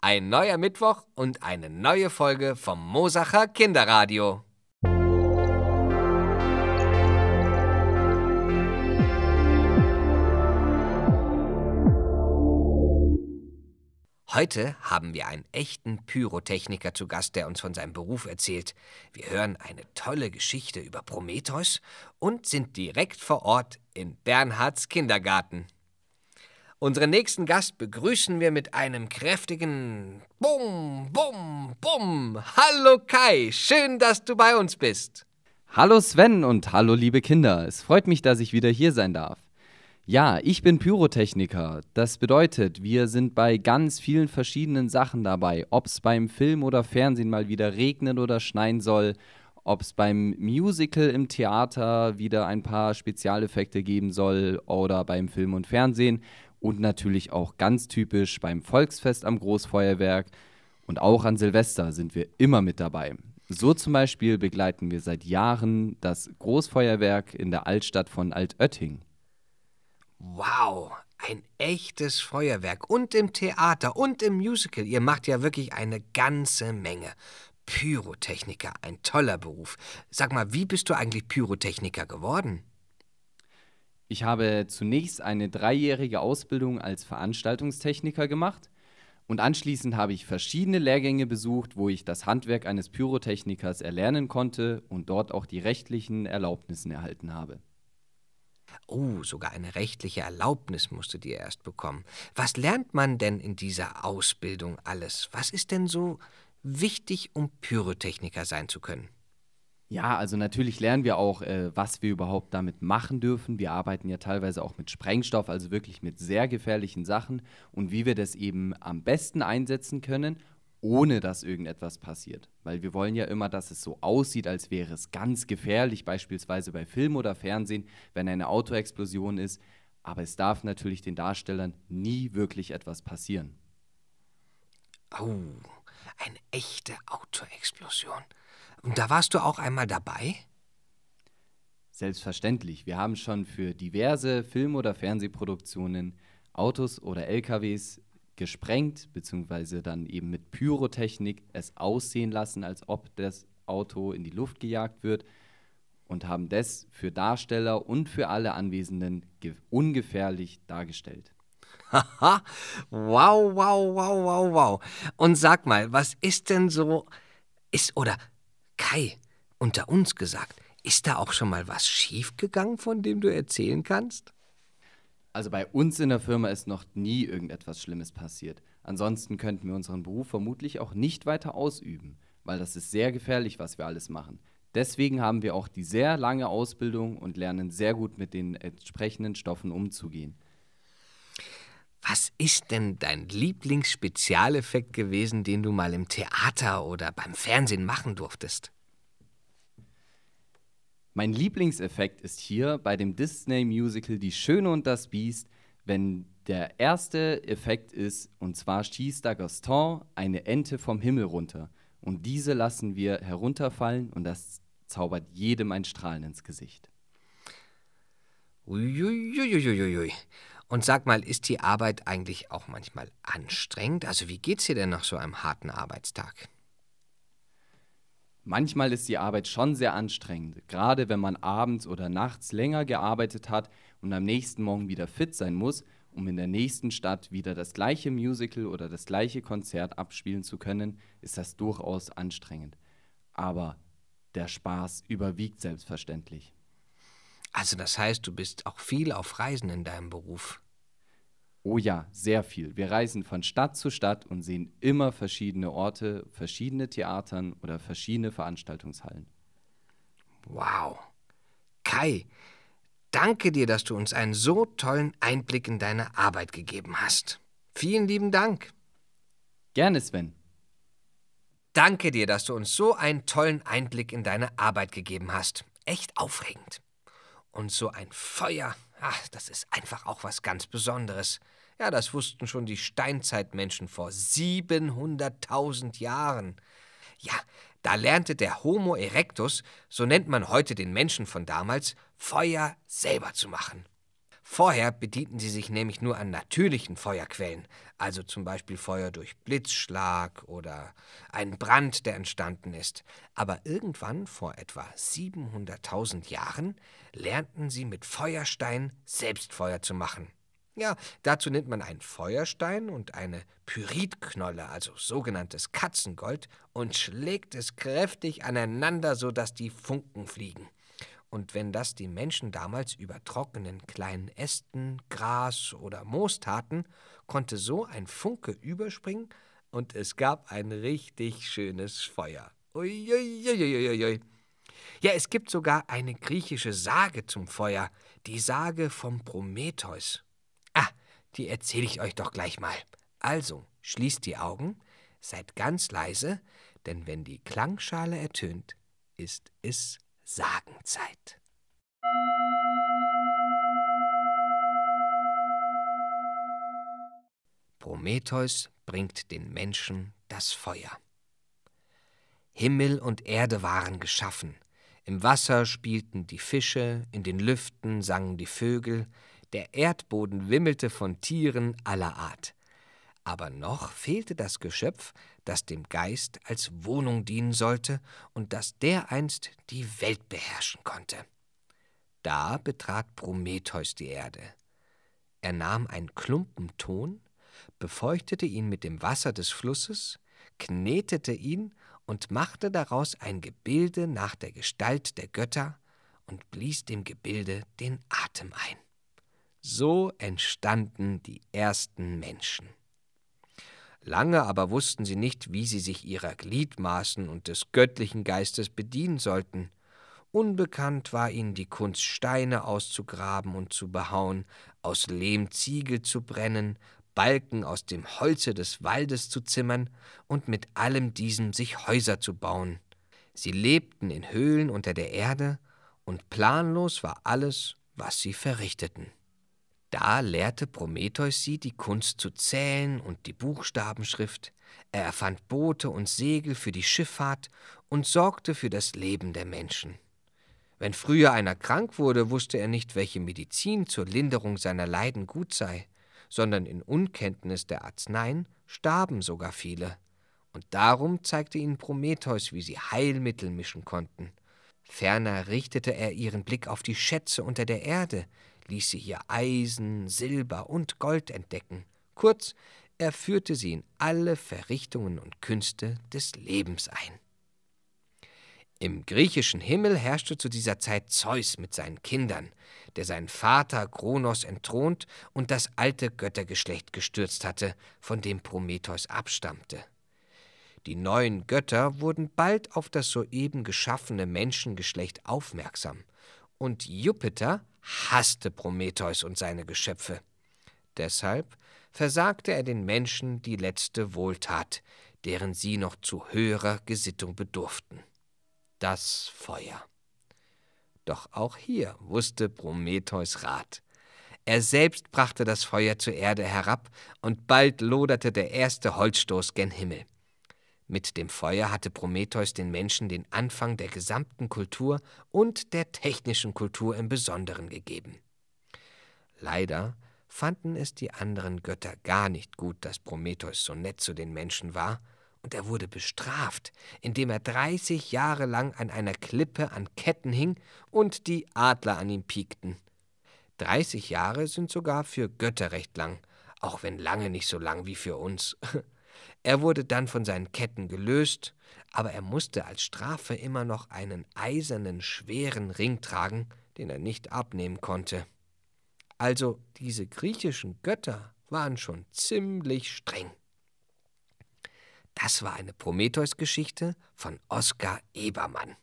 Ein neuer Mittwoch und eine neue Folge vom Mosacher Kinderradio. Heute haben wir einen echten Pyrotechniker zu Gast, der uns von seinem Beruf erzählt. Wir hören eine tolle Geschichte über Prometheus und sind direkt vor Ort in Bernhards Kindergarten. Unseren nächsten Gast begrüßen wir mit einem kräftigen Bum, Bum, Bum. Hallo Kai, schön, dass du bei uns bist. Hallo Sven und hallo liebe Kinder. Es freut mich, dass ich wieder hier sein darf. Ja, ich bin Pyrotechniker. Das bedeutet, wir sind bei ganz vielen verschiedenen Sachen dabei. Ob es beim Film oder Fernsehen mal wieder regnen oder schneien soll, ob es beim Musical im Theater wieder ein paar Spezialeffekte geben soll oder beim Film und Fernsehen und natürlich auch ganz typisch beim Volksfest am Großfeuerwerk und auch an Silvester sind wir immer mit dabei. So zum Beispiel begleiten wir seit Jahren das Großfeuerwerk in der Altstadt von Altötting. Wow, ein echtes Feuerwerk. Und im Theater und im Musical. Ihr macht ja wirklich eine ganze Menge. Pyrotechniker, ein toller Beruf. Sag mal, wie bist du eigentlich Pyrotechniker geworden? Ich habe zunächst eine dreijährige Ausbildung als Veranstaltungstechniker gemacht und anschließend habe ich verschiedene Lehrgänge besucht, wo ich das Handwerk eines Pyrotechnikers erlernen konnte und dort auch die rechtlichen Erlaubnissen erhalten habe. Oh, sogar eine rechtliche Erlaubnis musstet ihr erst bekommen. Was lernt man denn in dieser Ausbildung alles? Was ist denn so wichtig, um Pyrotechniker sein zu können? Ja, also natürlich lernen wir auch, äh, was wir überhaupt damit machen dürfen. Wir arbeiten ja teilweise auch mit Sprengstoff, also wirklich mit sehr gefährlichen Sachen und wie wir das eben am besten einsetzen können ohne dass irgendetwas passiert. Weil wir wollen ja immer, dass es so aussieht, als wäre es ganz gefährlich, beispielsweise bei Film oder Fernsehen, wenn eine Autoexplosion ist. Aber es darf natürlich den Darstellern nie wirklich etwas passieren. Oh, eine echte Autoexplosion. Und da warst du auch einmal dabei? Selbstverständlich. Wir haben schon für diverse Film- oder Fernsehproduktionen Autos oder LKWs gesprengt, beziehungsweise dann eben mit Pyrotechnik es aussehen lassen, als ob das Auto in die Luft gejagt wird und haben das für Darsteller und für alle Anwesenden ungefährlich dargestellt. Haha, wow, wow, wow, wow, wow. Und sag mal, was ist denn so, ist, oder Kai, unter uns gesagt, ist da auch schon mal was schiefgegangen, von dem du erzählen kannst? Also bei uns in der Firma ist noch nie irgendetwas Schlimmes passiert. Ansonsten könnten wir unseren Beruf vermutlich auch nicht weiter ausüben, weil das ist sehr gefährlich, was wir alles machen. Deswegen haben wir auch die sehr lange Ausbildung und lernen sehr gut mit den entsprechenden Stoffen umzugehen. Was ist denn dein Lieblingsspezialeffekt gewesen, den du mal im Theater oder beim Fernsehen machen durftest? Mein Lieblingseffekt ist hier bei dem Disney-Musical Die Schöne und das Biest, wenn der erste Effekt ist, und zwar schießt da Gaston eine Ente vom Himmel runter. Und diese lassen wir herunterfallen und das zaubert jedem ein Strahlen ins Gesicht. Uiuiuiuiui. Und sag mal, ist die Arbeit eigentlich auch manchmal anstrengend? Also wie geht's dir denn nach so einem harten Arbeitstag? Manchmal ist die Arbeit schon sehr anstrengend, gerade wenn man abends oder nachts länger gearbeitet hat und am nächsten Morgen wieder fit sein muss, um in der nächsten Stadt wieder das gleiche Musical oder das gleiche Konzert abspielen zu können, ist das durchaus anstrengend. Aber der Spaß überwiegt selbstverständlich. Also das heißt, du bist auch viel auf Reisen in deinem Beruf. Oh ja, sehr viel. Wir reisen von Stadt zu Stadt und sehen immer verschiedene Orte, verschiedene Theatern oder verschiedene Veranstaltungshallen. Wow. Kai, danke dir, dass du uns einen so tollen Einblick in deine Arbeit gegeben hast. Vielen lieben Dank. Gerne, Sven. Danke dir, dass du uns so einen tollen Einblick in deine Arbeit gegeben hast. Echt aufregend. Und so ein Feuer, ach, das ist einfach auch was ganz Besonderes. Ja, das wussten schon die Steinzeitmenschen vor 700.000 Jahren. Ja, da lernte der Homo erectus, so nennt man heute den Menschen von damals, Feuer selber zu machen. Vorher bedienten sie sich nämlich nur an natürlichen Feuerquellen, also zum Beispiel Feuer durch Blitzschlag oder einen Brand, der entstanden ist. Aber irgendwann, vor etwa 700.000 Jahren, lernten sie mit Feuerstein selbst Feuer zu machen. Ja, dazu nimmt man einen Feuerstein und eine Pyritknolle, also sogenanntes Katzengold, und schlägt es kräftig aneinander, sodass die Funken fliegen. Und wenn das die Menschen damals über trockenen kleinen Ästen, Gras oder Moos taten, konnte so ein Funke überspringen und es gab ein richtig schönes Feuer. Uiuiuiuiui. Ja, es gibt sogar eine griechische Sage zum Feuer, die Sage vom Prometheus. Ah, die erzähle ich euch doch gleich mal. Also, schließt die Augen, seid ganz leise, denn wenn die Klangschale ertönt, ist es Sagenzeit. Prometheus bringt den Menschen das Feuer. Himmel und Erde waren geschaffen, im Wasser spielten die Fische, in den Lüften sangen die Vögel, der Erdboden wimmelte von Tieren aller Art. Aber noch fehlte das Geschöpf, das dem Geist als Wohnung dienen sollte und das dereinst die Welt beherrschen konnte. Da betrat Prometheus die Erde. Er nahm einen Klumpen Ton, befeuchtete ihn mit dem Wasser des Flusses, knetete ihn und machte daraus ein Gebilde nach der Gestalt der Götter und blies dem Gebilde den Atem ein. So entstanden die ersten Menschen. Lange aber wussten sie nicht, wie sie sich ihrer Gliedmaßen und des göttlichen Geistes bedienen sollten. Unbekannt war ihnen die Kunst, Steine auszugraben und zu behauen, aus Lehm Ziegel zu brennen, Balken aus dem Holze des Waldes zu zimmern und mit allem diesem sich Häuser zu bauen. Sie lebten in Höhlen unter der Erde, und planlos war alles, was sie verrichteten. Da lehrte Prometheus sie die Kunst zu zählen und die Buchstabenschrift, er erfand Boote und Segel für die Schifffahrt und sorgte für das Leben der Menschen. Wenn früher einer krank wurde, wusste er nicht, welche Medizin zur Linderung seiner Leiden gut sei, sondern in Unkenntnis der Arzneien starben sogar viele. Und darum zeigte ihnen Prometheus, wie sie Heilmittel mischen konnten. Ferner richtete er ihren Blick auf die Schätze unter der Erde, ließ sie hier Eisen, Silber und Gold entdecken. Kurz, er führte sie in alle Verrichtungen und Künste des Lebens ein. Im griechischen Himmel herrschte zu dieser Zeit Zeus mit seinen Kindern, der seinen Vater Kronos entthront und das alte Göttergeschlecht gestürzt hatte, von dem Prometheus abstammte. Die neuen Götter wurden bald auf das soeben geschaffene Menschengeschlecht aufmerksam, und Jupiter hasste Prometheus und seine Geschöpfe. Deshalb versagte er den Menschen die letzte Wohltat, deren sie noch zu höherer Gesittung bedurften. Das Feuer. Doch auch hier wusste Prometheus Rat. Er selbst brachte das Feuer zur Erde herab, und bald loderte der erste Holzstoß gen Himmel. Mit dem Feuer hatte Prometheus den Menschen den Anfang der gesamten Kultur und der technischen Kultur im Besonderen gegeben. Leider fanden es die anderen Götter gar nicht gut, dass Prometheus so nett zu den Menschen war, und er wurde bestraft, indem er dreißig Jahre lang an einer Klippe an Ketten hing und die Adler an ihm piekten. Dreißig Jahre sind sogar für Götter recht lang, auch wenn lange nicht so lang wie für uns. Er wurde dann von seinen Ketten gelöst, aber er musste als Strafe immer noch einen eisernen, schweren Ring tragen, den er nicht abnehmen konnte. Also diese griechischen Götter waren schon ziemlich streng. Das war eine Prometheus-Geschichte von Oskar Ebermann.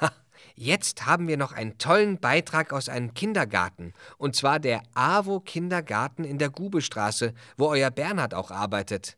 Ha, jetzt haben wir noch einen tollen Beitrag aus einem Kindergarten, und zwar der AWO Kindergarten in der Gubestraße, wo euer Bernhard auch arbeitet.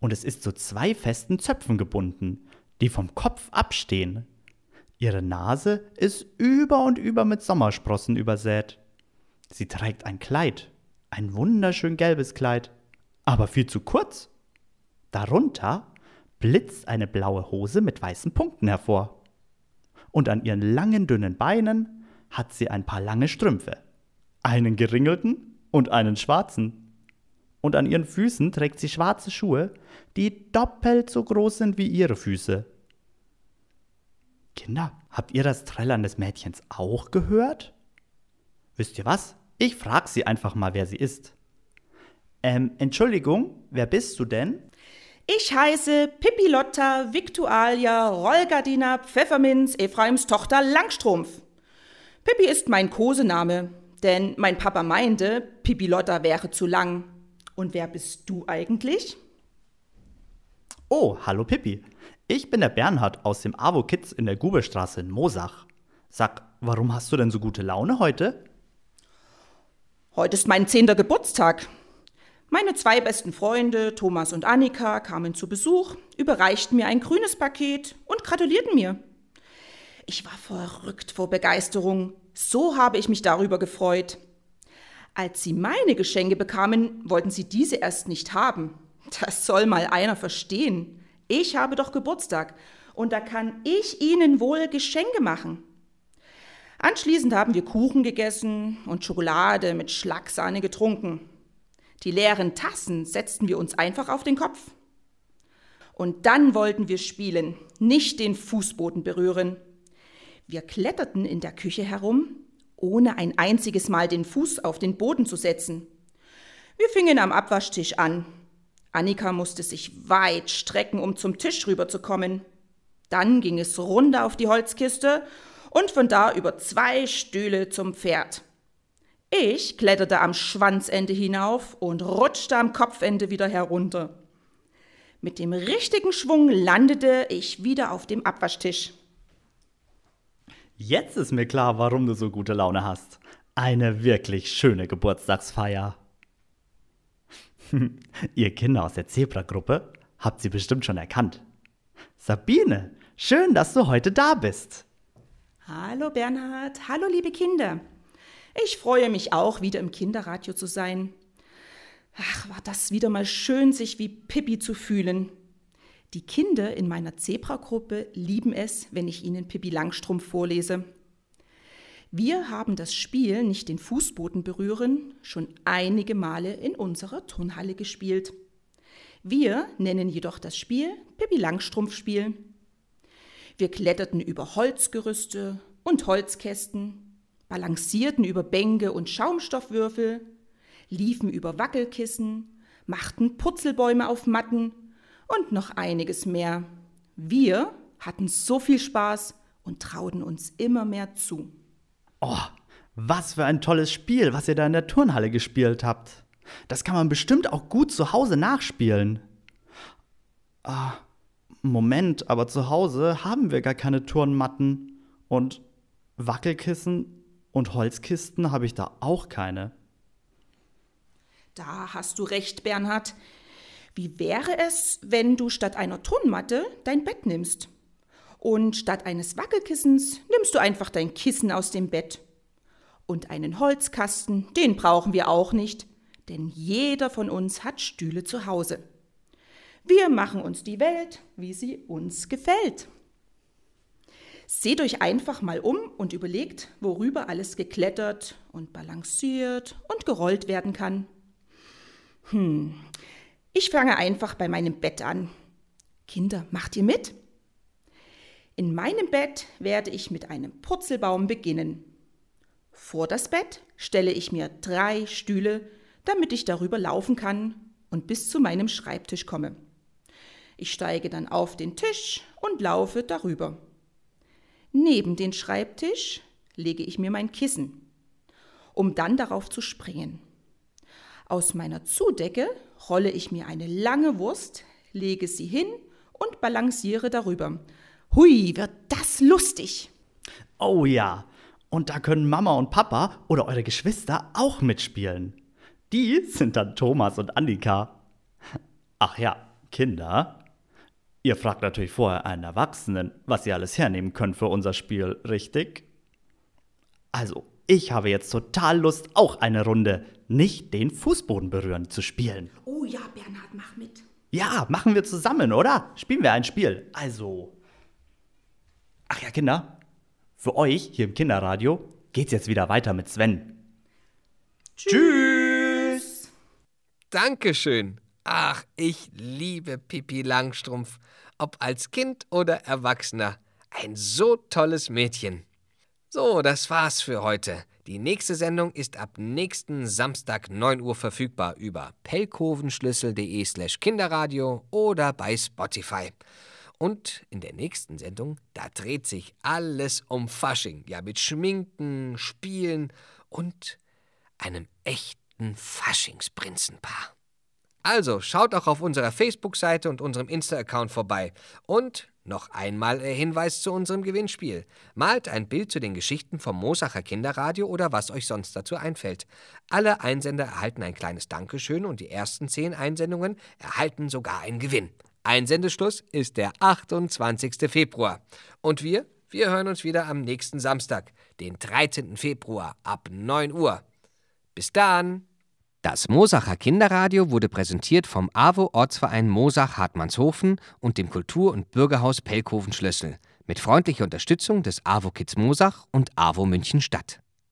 und es ist zu zwei festen Zöpfen gebunden, die vom Kopf abstehen. Ihre Nase ist über und über mit Sommersprossen übersät. Sie trägt ein Kleid, ein wunderschön gelbes Kleid, aber viel zu kurz. Darunter blitzt eine blaue Hose mit weißen Punkten hervor. Und an ihren langen, dünnen Beinen hat sie ein paar lange Strümpfe. Einen geringelten und einen schwarzen. Und an ihren Füßen trägt sie schwarze Schuhe, die doppelt so groß sind wie ihre Füße. Kinder, habt ihr das Trällern des Mädchens auch gehört? Wisst ihr was? Ich frag sie einfach mal, wer sie ist. Ähm, Entschuldigung, wer bist du denn? Ich heiße Pippi Lotta Victualia Rollgardina Pfefferminz Ephraims Tochter Langstrumpf. Pippi ist mein Kosename, denn mein Papa meinte, Pippi Lotta wäre zu lang. Und wer bist du eigentlich? Oh, hallo Pippi. Ich bin der Bernhard aus dem AWO Kids in der Gubestraße in Mosach. Sag, warum hast du denn so gute Laune heute? Heute ist mein zehnter Geburtstag. Meine zwei besten Freunde, Thomas und Annika, kamen zu Besuch, überreichten mir ein grünes Paket und gratulierten mir. Ich war verrückt vor Begeisterung. So habe ich mich darüber gefreut. Als sie meine Geschenke bekamen, wollten sie diese erst nicht haben. Das soll mal einer verstehen. Ich habe doch Geburtstag und da kann ich ihnen wohl Geschenke machen. Anschließend haben wir Kuchen gegessen und Schokolade mit Schlagsahne getrunken. Die leeren Tassen setzten wir uns einfach auf den Kopf. Und dann wollten wir spielen, nicht den Fußboden berühren. Wir kletterten in der Küche herum, ohne ein einziges Mal den Fuß auf den Boden zu setzen. Wir fingen am Abwaschtisch an. Annika musste sich weit strecken, um zum Tisch rüberzukommen. Dann ging es runter auf die Holzkiste und von da über zwei Stühle zum Pferd. Ich kletterte am Schwanzende hinauf und rutschte am Kopfende wieder herunter. Mit dem richtigen Schwung landete ich wieder auf dem Abwaschtisch. Jetzt ist mir klar, warum du so gute Laune hast. Eine wirklich schöne Geburtstagsfeier. Ihr Kinder aus der Zebra-Gruppe habt sie bestimmt schon erkannt. Sabine, schön, dass du heute da bist. Hallo Bernhard, hallo liebe Kinder. Ich freue mich auch, wieder im Kinderradio zu sein. Ach, war das wieder mal schön, sich wie Pippi zu fühlen. Die Kinder in meiner Zebra-Gruppe lieben es, wenn ich ihnen Pippi Langstrumpf vorlese. Wir haben das Spiel nicht den Fußboden berühren schon einige Male in unserer Turnhalle gespielt. Wir nennen jedoch das Spiel Pippi Langstrumpf Spiel. Wir kletterten über Holzgerüste und Holzkästen, balancierten über Bänke und Schaumstoffwürfel, liefen über Wackelkissen, machten Purzelbäume auf Matten und noch einiges mehr. Wir hatten so viel Spaß und trauten uns immer mehr zu. Oh, was für ein tolles Spiel, was ihr da in der Turnhalle gespielt habt. Das kann man bestimmt auch gut zu Hause nachspielen. Ah, Moment, aber zu Hause haben wir gar keine Turnmatten und Wackelkissen und Holzkisten habe ich da auch keine. Da hast du recht, Bernhard. Wie wäre es, wenn du statt einer Turnmatte dein Bett nimmst? Und statt eines Wackelkissens nimmst du einfach dein Kissen aus dem Bett. Und einen Holzkasten, den brauchen wir auch nicht, denn jeder von uns hat Stühle zu Hause. Wir machen uns die Welt, wie sie uns gefällt. Seht euch einfach mal um und überlegt, worüber alles geklettert und balanciert und gerollt werden kann. Hm, ich fange einfach bei meinem Bett an. Kinder, macht ihr mit? In meinem Bett werde ich mit einem Purzelbaum beginnen. Vor das Bett stelle ich mir drei Stühle, damit ich darüber laufen kann und bis zu meinem Schreibtisch komme. Ich steige dann auf den Tisch und laufe darüber. Neben den Schreibtisch lege ich mir mein Kissen, um dann darauf zu springen. Aus meiner Zudecke rolle ich mir eine lange Wurst, lege sie hin und balanciere darüber. Hui, wird das lustig! Oh ja, Und da können Mama und Papa oder eure Geschwister auch mitspielen. Die sind dann Thomas und Annika. Ach ja, Kinder. Ihr fragt natürlich vorher einen Erwachsenen, was ihr alles hernehmen könnt für unser Spiel, richtig? Also, ich habe jetzt total Lust, auch eine Runde nicht den Fußboden berühren zu spielen. Ja, Bernhard, mach mit. Ja, machen wir zusammen, oder? Spielen wir ein Spiel. Also. Ach ja, Kinder. Für euch hier im Kinderradio geht's jetzt wieder weiter mit Sven. Tschüss. Dankeschön. Ach, ich liebe Pippi Langstrumpf. Ob als Kind oder Erwachsener. Ein so tolles Mädchen. So, das war's für heute. Die nächste Sendung ist ab nächsten Samstag 9 Uhr verfügbar über pelkovenschlüssel.de slash Kinderradio oder bei Spotify. Und in der nächsten Sendung, da dreht sich alles um Fasching. Ja, mit Schminken, Spielen und einem echten Faschingsprinzenpaar. Also schaut auch auf unserer Facebook-Seite und unserem Insta-Account vorbei. Und noch einmal der Hinweis zu unserem Gewinnspiel. Malt ein Bild zu den Geschichten vom Mosacher Kinderradio oder was euch sonst dazu einfällt. Alle Einsender erhalten ein kleines Dankeschön und die ersten zehn Einsendungen erhalten sogar einen Gewinn. Einsendeschluss ist der 28. Februar. Und wir, wir hören uns wieder am nächsten Samstag, den 13. Februar ab 9 Uhr. Bis dann! Das Mosacher Kinderradio wurde präsentiert vom AWO Ortsverein Mosach Hartmannshofen und dem Kultur- und Bürgerhaus Pelkoven Schlössel mit freundlicher Unterstützung des AWO Kids Mosach und AWO München Stadt.